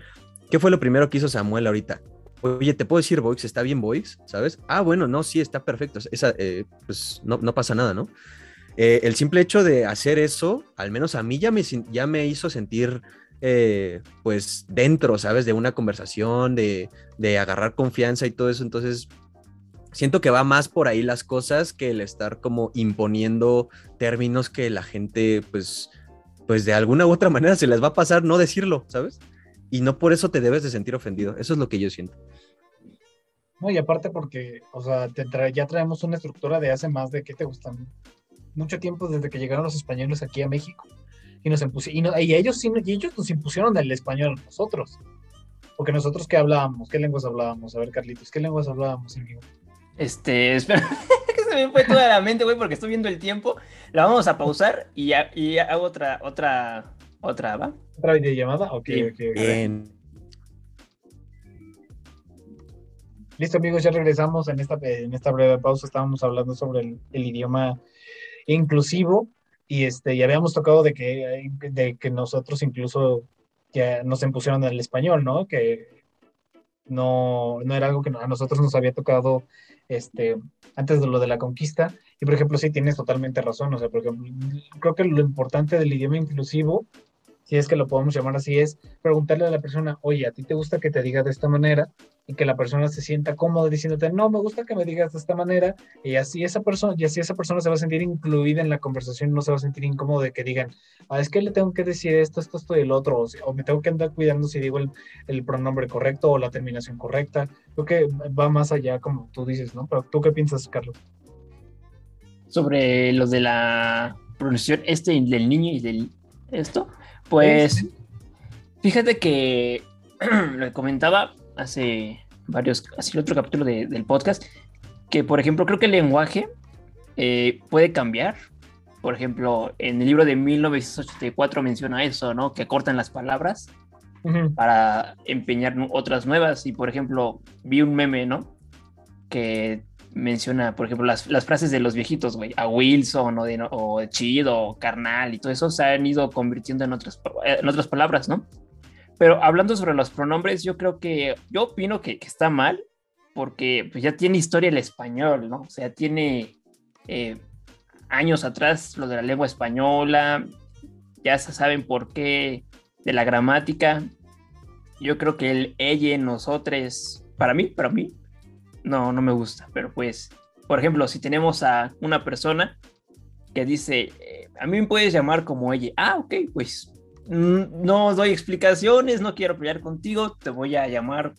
¿qué fue lo primero que hizo Samuel ahorita? Oye, ¿te puedo decir Voix? ¿Está bien Voix? ¿Sabes? Ah, bueno, no, sí, está perfecto. Esa, eh, pues no, no, pasa nada, ¿no? Eh, el simple hecho de hacer eso, al menos a mí ya me, ya me hizo sentir eh, pues dentro, ¿sabes? De una conversación, de, agarrar confianza y todo eso. Entonces, siento que va más por ahí las cosas que el estar como imponiendo términos que la gente, pues, pues de alguna u otra *laughs* manera se les va a pasar no decirlo, ¿sabes? Y no por eso te debes de sentir ofendido. Eso es lo que yo siento. No, y aparte porque, o sea, ya traemos una estructura de hace más de, ¿qué te gustan? Mucho tiempo desde que llegaron los españoles aquí a México y nos impusieron, y, ellos, y ellos nos impusieron el español a nosotros. Porque nosotros qué hablábamos, qué lenguas hablábamos, a ver Carlitos, qué lenguas hablábamos, amigo. Este, espera, *laughs* que se me fue toda la mente, güey, porque estoy viendo el tiempo. La vamos a pausar y, ya, y hago otra, otra, otra, ¿va? ¿Otra videollamada? Ok, ok. Bien. Listo, amigos, ya regresamos en esta, en esta breve pausa. Estábamos hablando sobre el, el idioma inclusivo y este, ya habíamos tocado de que, de que nosotros incluso ya nos impusieron el español, ¿no? Que no, no era algo que a nosotros nos había tocado este, antes de lo de la conquista. Y por ejemplo, sí tienes totalmente razón. O sea, por ejemplo, creo que lo importante del idioma inclusivo si es que lo podemos llamar así, es preguntarle a la persona, oye, ¿a ti te gusta que te diga de esta manera? Y que la persona se sienta cómoda diciéndote, no, me gusta que me digas de esta manera. Y así esa persona, y así esa persona se va a sentir incluida en la conversación, no se va a sentir incómodo de que digan, ah, es que le tengo que decir esto, esto, esto y el otro, o, me tengo que andar cuidando si digo el, el, pronombre correcto o la terminación correcta. Creo que va más allá, como tú dices, ¿no? Pero tú qué piensas, Carlos? Sobre lo de la pronunciación este del niño y del esto. Pues fíjate que *clears throat* lo comentaba hace varios, así el otro capítulo del podcast, que por ejemplo creo que el lenguaje eh, puede cambiar. Por ejemplo, en el libro de 1984 menciona eso, ¿no? Que cortan las palabras para empeñar otras nuevas. Y por ejemplo, vi un meme, ¿no? Que menciona, por ejemplo, las, frases de los viejitos, güey, a Wilson o, de, o Chido o Carnal y todo eso se han ido convirtiendo en otras, en otras palabras, ¿no? Pero hablando sobre los pronombres, yo creo que, yo opino que, está mal porque pues, ya tiene historia el español, ¿no? O sea, tiene eh, años atrás lo de la lengua española, ya se saben por qué de la gramática. Yo creo que el ella, nosotros, para mí, para mí, no, no me gusta, pero pues, por ejemplo, si tenemos a una persona que dice, eh, a mí me puedes llamar como ella, ah, ok, pues mm, no doy explicaciones, no quiero pelear contigo, te voy a llamar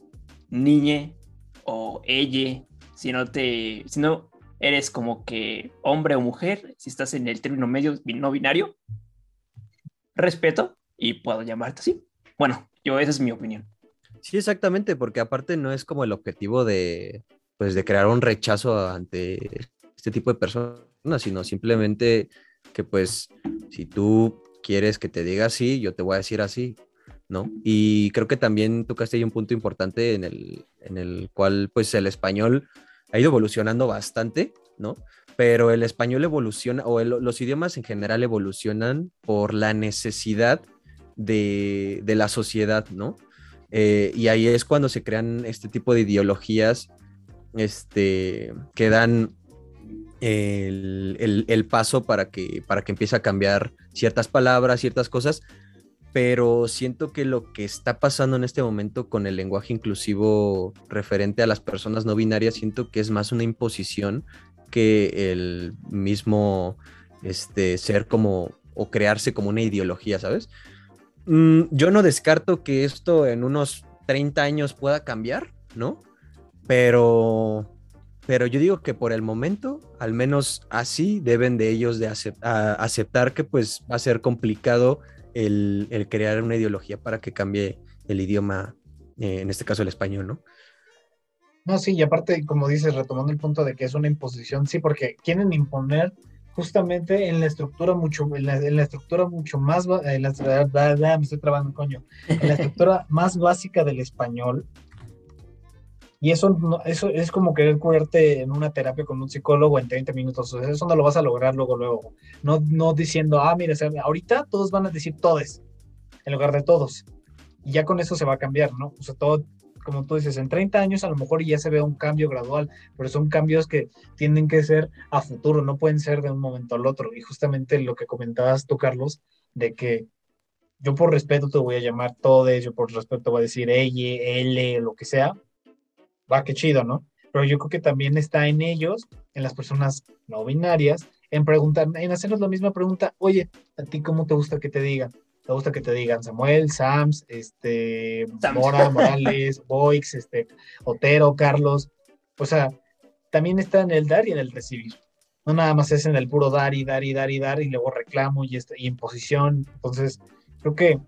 niñe o ella, si no te, si no eres como que hombre o mujer, si estás en el término medio no binario, respeto y puedo llamarte así. Bueno, yo esa es mi opinión. Sí, exactamente, porque aparte no es como el objetivo de, pues, de crear un rechazo ante este tipo de personas, sino simplemente que pues si tú quieres que te diga así, yo te voy a decir así, ¿no? Y creo que también tocaste ahí un punto importante en el, en el cual pues el español ha ido evolucionando bastante, ¿no? Pero el español evoluciona, o los idiomas en general evolucionan por la necesidad de, de la sociedad, ¿no? Eh, y ahí es cuando se crean este tipo de ideologías este, que dan el, el, paso para que, para que empiece a cambiar ciertas palabras, ciertas cosas, pero siento que lo que está pasando en este momento con el lenguaje inclusivo referente a las personas no binarias, siento que es más una imposición que el mismo este, ser como o crearse como una ideología, ¿sabes? Mm, yo no descarto que esto en unos 30 años pueda cambiar, ¿no? Pero, pero yo digo que por el momento, al menos así, deben de ellos de aceptar que pues va a ser complicado el, crear una ideología para que cambie el idioma, eh, en este caso el español, ¿no? No, sí, y aparte, como dices, retomando el punto de que es una imposición, sí, porque quieren imponer justamente en la estructura mucho, en la, estructura mucho más, en la, me estoy coño, en la estructura *laughs* más básica del español. Y eso, eso es como querer curarte en una terapia con un psicólogo en 30 minutos. eso no lo vas a lograr luego, luego. No, no diciendo, ah, mira, ahorita todos van a decir todes, en lugar de todos. Y ya con eso se va a cambiar, ¿no? O sea, todo, como tú dices, en 30 años a lo mejor ya se ve un cambio gradual, pero son cambios que tienen que ser a futuro, no pueden ser de un momento al otro. Y justamente lo que comentabas tú, Carlos, de que yo por respeto te voy a llamar todes, yo por respeto voy a decir ella, L, lo que sea. Va, qué chido, ¿no? Pero yo creo que también está en ellos, en las personas no binarias, en preguntar, en hacernos la misma pregunta, oye, ¿a ti cómo te gusta que te digan? ¿Te gusta que te digan Samuel, Sams, este, Mora, Morales, *laughs* Boix, este, Otero, Carlos? O sea, también está en el dar y en el recibir. No nada más es en el puro dar y dar y dar y dar y luego reclamo y, este, y imposición. Entonces, creo que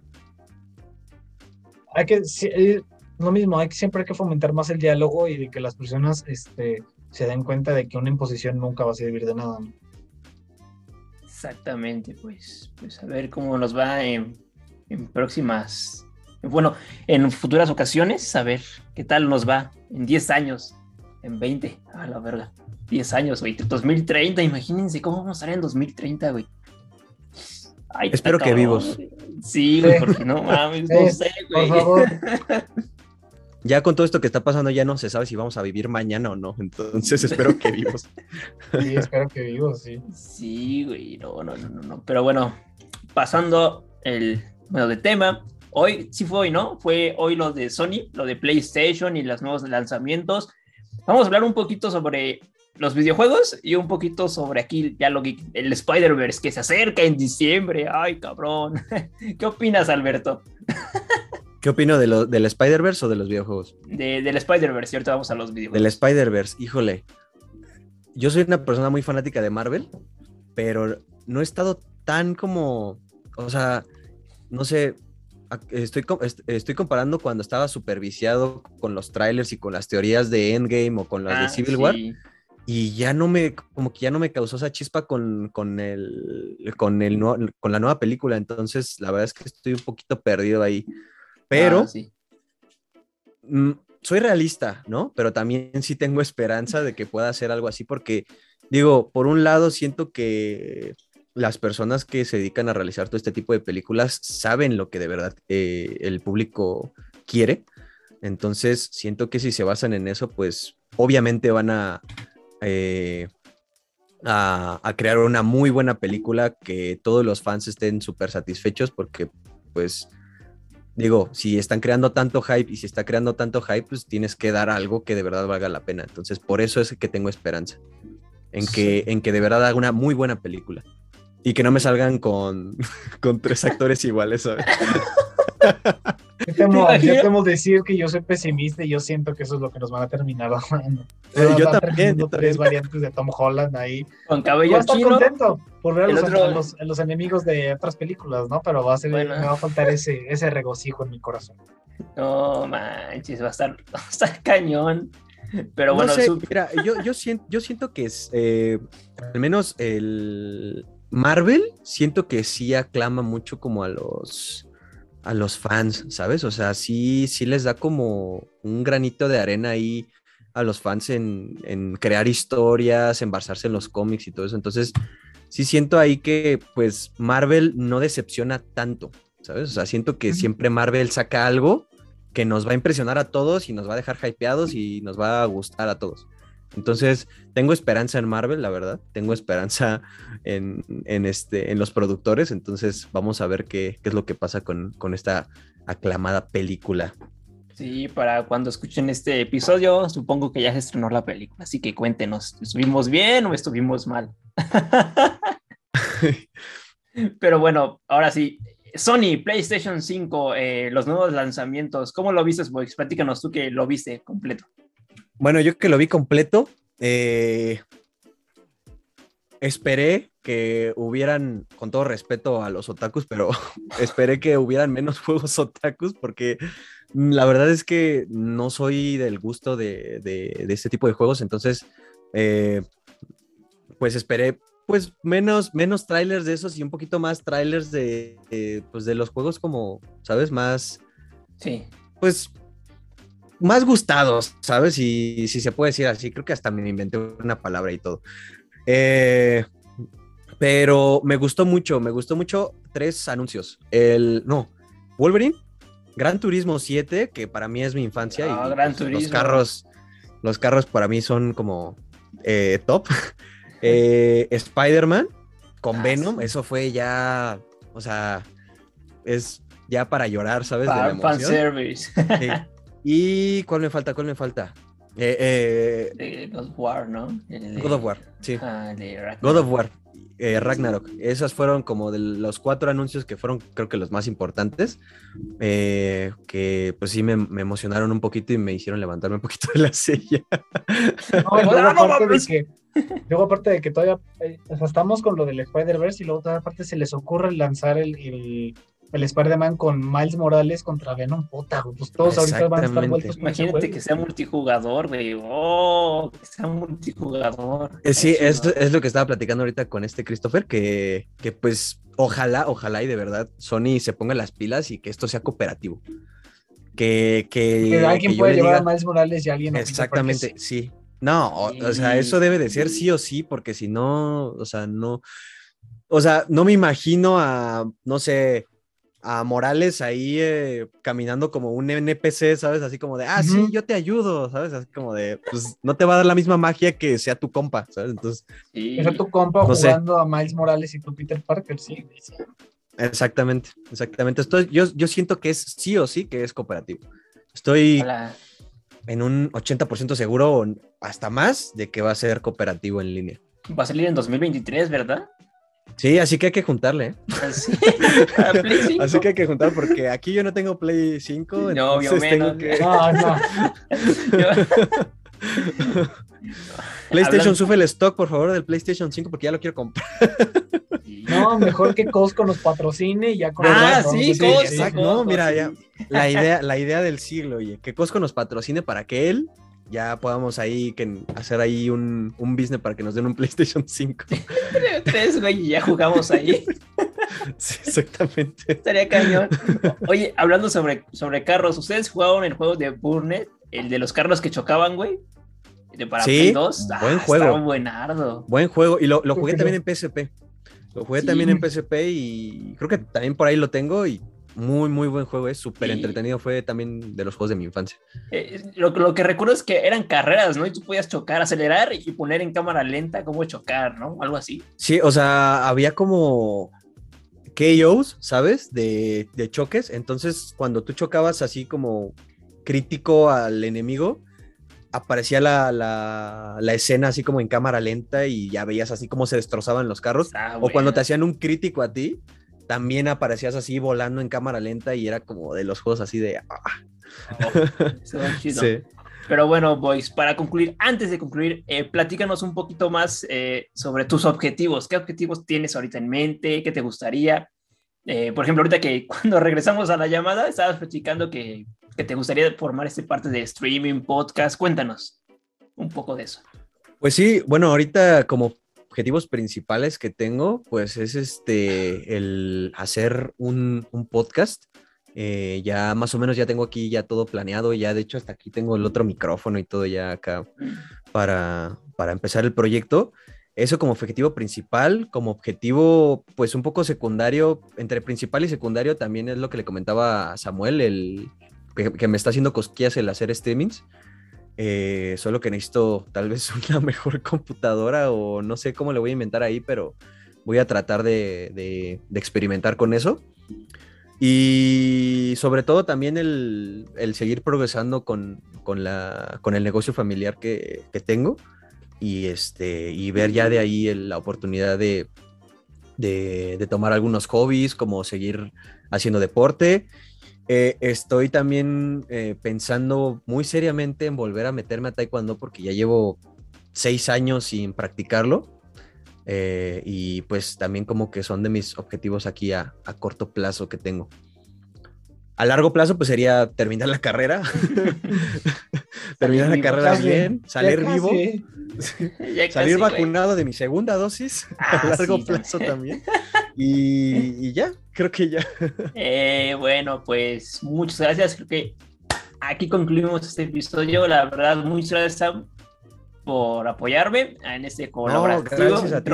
hay que, eh, lo mismo, hay que, siempre hay que fomentar más el diálogo y de que las personas este, se den cuenta de que una imposición nunca va a servir de nada. Exactamente, pues, pues a ver cómo nos va en, próximas, bueno, en futuras ocasiones, a ver qué tal nos va en 10 años, en 20, a la verga, 10 años, güey, 2030, imagínense cómo vamos a estar en 2030, güey. Espero que vivos. Sí, güey, porque no mames, no sé, güey. Por favor. *laughs* ya con todo esto que está pasando ya no se sabe si vamos a vivir mañana o no, entonces espero que *laughs* vivos. Sí, espero que vivos, sí. Sí, güey, no, no, no, no, pero bueno, pasando el, bueno, de tema, hoy, sí fue hoy, ¿no? Fue hoy lo de Sony, lo de PlayStation y los nuevos lanzamientos. Vamos a hablar un poquito sobre los videojuegos y un poquito sobre aquí ya lo que el Spider-Verse que se acerca en diciembre. Ay, cabrón. *laughs* ¿Qué opinas, Alberto? ¿Qué opino de lo, del Spider-Verse o de los videojuegos? del Spider-Verse, cierto, vamos a los videojuegos. Del Spider-Verse, híjole. Yo soy una persona muy fanática de Marvel, pero no he estado tan como, o sea, no sé, estoy, estoy comparando cuando estaba superviciado con los trailers y con las teorías de Endgame o con las de ah, Civil War. Y ya no me, como que ya no me causó esa chispa con, con, el, con, el, con la nueva película. Entonces, la verdad es que estoy un poquito perdido ahí. Pero ah, mm, soy realista, ¿no? Pero también sí tengo esperanza de que pueda hacer algo así porque, digo, por un lado siento que las personas que se dedican a realizar todo este tipo de películas saben lo que de verdad eh, el público quiere. Entonces, siento que si se basan en eso, pues obviamente van a, eh, a, a, crear una muy buena película que todos los fans estén súper satisfechos porque, pues, digo, si están creando tanto hype y si está creando tanto hype, pues tienes que dar algo que de verdad valga la pena. Entonces, por eso es que tengo esperanza en que, en que de verdad haga una muy buena película y que no me salgan con, *laughs* con tres actores iguales, ¿sabes? *laughs* Yo temo, yo temo decir que yo soy pesimista y yo siento que eso es lo que nos van a terminar. Eh, yo también, tres variantes de Tom Holland ahí. Con Voy cabello estar chino. contento por ver a los, otro- a los- a los enemigos de otras películas, ¿no? Pero va a ser, Bueno. me va a faltar ese, ese regocijo en mi corazón. No manches, va a estar, *laughs* va a estar cañón. Pero No bueno, sé, su- mira, yo, yo, *laughs* siento, yo siento que es, eh, al menos el Marvel, siento que sí aclama mucho como a los, a los fans, ¿sabes? O sea, sí, sí les da como un granito de arena ahí a los fans en, en crear historias, en basarse en los cómics y todo eso. Entonces, sí siento ahí que pues Marvel no decepciona tanto, ¿sabes? O sea, siento que siempre Marvel saca algo que nos va a impresionar a todos y nos va a dejar hypeados y nos va a gustar a todos. Entonces, tengo esperanza en Marvel, la verdad. Tengo esperanza en, en este, en los productores. Entonces, vamos a ver qué, qué es lo que pasa con, con esta aclamada película. sí, para cuando escuchen este episodio, supongo que ya se estrenó la película. Así que cuéntenos, ¿estuvimos bien o estuvimos mal? *laughs* Pero bueno, ahora sí. Sony, PlayStation 5, eh, los nuevos lanzamientos. ¿Cómo lo viste, Boix? Platícanos tú que lo viste completo. Bueno, yo que lo vi completo, eh, esperé que hubieran, con todo respeto a los otakus, pero *laughs* esperé que hubieran menos *laughs* juegos otakus porque la verdad es que no soy del gusto de, de- de este tipo de juegos, entonces eh, pues esperé pues menos, menos trailers de esos y un poquito más trailers de, de, pues, de los juegos como, ¿sabes? Más Sí. pues más gustados, ¿sabes? Y si se puede decir así, creo que hasta me inventé una palabra y todo. Eh, pero me gustó mucho, me gustó mucho tres anuncios. El, no, Wolverine, Gran Turismo 7, que para mí es mi infancia. Ah, y Gran pues, los carros, los carros para mí son como eh, top. *laughs* Eh, Spider-Man con Ah, Venom, sí. eso fue ya, o sea, es ya para llorar, ¿sabes? De la Fan, emoción. service. Sí. *laughs* ¿Y cuál me falta? ¿Cuál me falta? Eh, eh, God of War, ¿no? El God of War, sí. Ah. God of War, eh, Ragnarok. Esas fueron como de los cuatro anuncios que fueron, creo que los más importantes, eh, que pues sí me, me emocionaron un poquito y me hicieron levantarme un poquito de la *laughs* silla. No, *laughs* luego, Ah, no aparte de que, luego aparte de que todavía eh, o sea, estamos con lo del Spider-Verse y luego todavía aparte se les ocurre lanzar el, el, el Spider-Man con Miles Morales contra Venom, puta, güey, pues todos ahorita van a estar vueltos Imagínate que sea multijugador, güey. Oh, que sea multijugador. Eh, sí, es, es lo que estaba platicando ahorita con este Christopher, que, que pues ojalá, ojalá y de verdad Sony se ponga las pilas y que esto sea cooperativo. Que, que, Que alguien que puede le llevar diga- a Miles Morales y alguien Exactamente, sí. No, o, o sea, eso debe de ser sí o sí, porque si no, o sea, no, o sea, no me imagino a, no sé, a Morales ahí eh, caminando como un NPC, ¿sabes? Así como de, ah, sí, yo te ayudo, ¿sabes? Así como de, pues no te va a dar la misma magia que sea tu compa, ¿sabes? Entonces, Sí. Sea tu compa No sé. jugando a Miles Morales y tú Peter Parker, sí. exactamente, exactamente. Estoy, yo, yo siento que es sí o sí que es cooperativo. Estoy en un 80% seguro hasta más de que va a ser cooperativo en línea. Va a salir en 2023, ¿verdad? Sí, así que hay que juntarle, ¿eh? Sí. Para *laughs* Play 5. Así que hay que juntar porque aquí yo no tengo Play 5, No, obvio tengo menos. que... No, no. *laughs* PlayStation Hablando- sube el stock, por favor, del PlayStation 5 porque ya lo quiero comprar. No, mejor que Costco nos patrocine y ya con Ah, sí. Costco. exacto. No, mira, sí. ya, la idea, la idea del siglo, oye, que Costco nos patrocine para que él ya podamos ahí que, hacer ahí un, un business para que nos den un *laughs* PlayStation 5. *laughs* Tres, güey, y ya jugamos ahí. *laughs* Sí, exactamente. Estaría cañón. Oye, hablando sobre, sobre carros, ¿ustedes jugaron el juego de Burnet? El de los carros que chocaban, güey. De para Sí, Play 2. buen Ah, juego. Estaba buenardo. Buen juego. Y lo, lo jugué también en PSP. Lo jugué Sí. también en PSP y creo que también por ahí lo tengo y muy, muy buen juego. Es súper entretenido. Fue también de los juegos de mi infancia. Eh, lo, lo que recuerdo es que eran carreras, ¿no? Y tú podías chocar, acelerar y poner en cámara lenta cómo chocar, ¿no? Algo así. Sí, o sea, había como KOs, ¿sabes? De, de choques. Entonces, cuando tú chocabas así como crítico al enemigo, aparecía la, la, la escena así como en cámara lenta y ya veías así como se destrozaban los carros. Está O cuando te hacían un crítico a ti, también aparecías así volando en cámara lenta y era como de los juegos así de... ah. Estuvo chido. *laughs* Sí. Pero bueno, boys, para concluir, antes de concluir, eh, platícanos un poquito más eh, sobre tus objetivos. ¿Qué objetivos tienes ahorita en mente? ¿Qué te gustaría? Eh, por ejemplo, ahorita que *laughs* cuando regresamos a la llamada, estabas platicando que, que te gustaría formar este parte de streaming, podcast. Cuéntanos un poco de eso. Pues sí, bueno, ahorita como objetivos principales que tengo, pues es este, el hacer un, podcast. Eh, ya más o menos ya tengo aquí ya todo planeado, ya de hecho hasta aquí tengo el otro micrófono y todo ya acá para, para empezar el proyecto. Eso como objetivo principal, como objetivo pues un poco secundario, entre principal y secundario también es lo que le comentaba a Samuel, el que, que me está haciendo cosquillas el hacer streamings. Eh, solo que necesito tal vez *laughs* una mejor computadora o no sé cómo le voy a inventar ahí, pero voy a tratar de, experimentar con eso. Y sobre todo también el, seguir progresando con, el negocio familiar que, tengo y, este, y ver ya de ahí la oportunidad de, de tomar algunos hobbies, como seguir haciendo deporte. Eh, estoy también eh, pensando muy seriamente en volver a meterme a taekwondo porque ya llevo seis años sin practicarlo. Eh, y pues también como que son de mis objetivos aquí a, a corto plazo que tengo. A largo plazo pues sería terminar la carrera, *laughs* *laughs* terminar la carrera bien, salir vivo, *laughs* salir vacunado de mi segunda dosis *laughs* Ah, a largo sí, plazo *laughs* también. Y, y ya, creo que ya. Eh, bueno, pues muchas gracias. Creo que aquí concluimos este episodio. La verdad, muchas gracias Sam, por apoyarme en este colaborativo gracias a ti.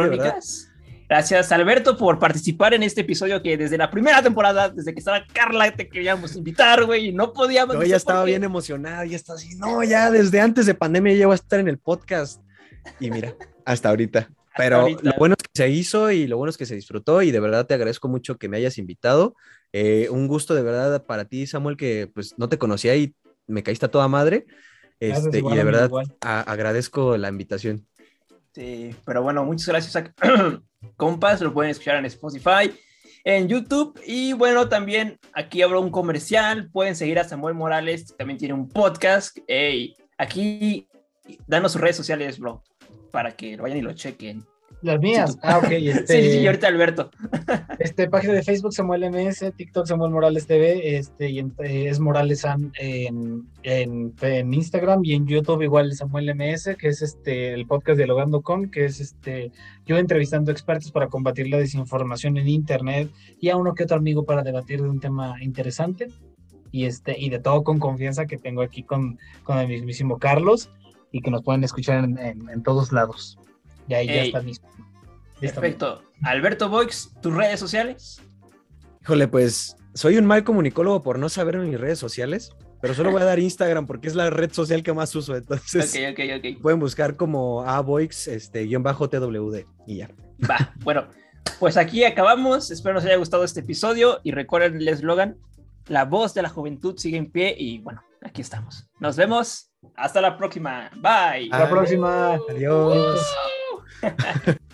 Gracias Alberto por participar en este episodio que desde la primera temporada, desde que estaba Carla, te queríamos invitar, güey, y no podíamos. Yo no ya estaba bien emocionado, ya estaba así, no, ya desde antes de pandemia ya voy a estar en el podcast. Y mira, hasta ahorita. Pero ahorita. lo bueno es que se hizo y lo bueno es que se disfrutó y de verdad te agradezco mucho que me hayas invitado. Eh, un gusto de verdad para ti, Samuel, que pues no te conocía y me caíste a toda madre. Gracias, Este, y de verdad agradezco la invitación. Sí, pero bueno, muchas gracias a *clears throat* compas, lo pueden escuchar en Spotify, en YouTube y bueno, también aquí habrá un comercial, pueden seguir a Samuel Morales, que también tiene un podcast. Ey, aquí danos sus redes sociales, bro, para que lo vayan y lo chequen. Las mías. Sí. Ah, ok. *laughs* Sí, Este, sí, sí, y ahorita Alberto. *laughs* este, página de Facebook Samuel MS, TikTok Samuel Morales TV, este, y en- eh, es Morales en, en, en Instagram y en YouTube igual Samuel MS, que es este el podcast Dialogando con, que es este yo entrevistando expertos para combatir la desinformación en internet y a uno que otro amigo para debatir de un tema interesante. Y este, y de todo con confianza que tengo aquí con, con el mismísimo Carlos y que nos pueden escuchar en, en- en todos lados. Y ahí ya está listo. Listo. Perfecto. Alberto Boix, tus redes sociales. Híjole, pues soy un mal comunicólogo por no saber en mis redes sociales, pero solo voy a dar Instagram porque es la red social que más uso. Entonces pueden buscar como aboix, este, guion bajo TWD y ya. Va, bueno, pues aquí acabamos. Espero nos haya gustado este episodio y recuerden el eslogan, la voz de la juventud sigue en pie y bueno, aquí estamos. Nos vemos. Hasta la próxima. Bye. Hasta la próxima. Adiós. Uh. *laughs*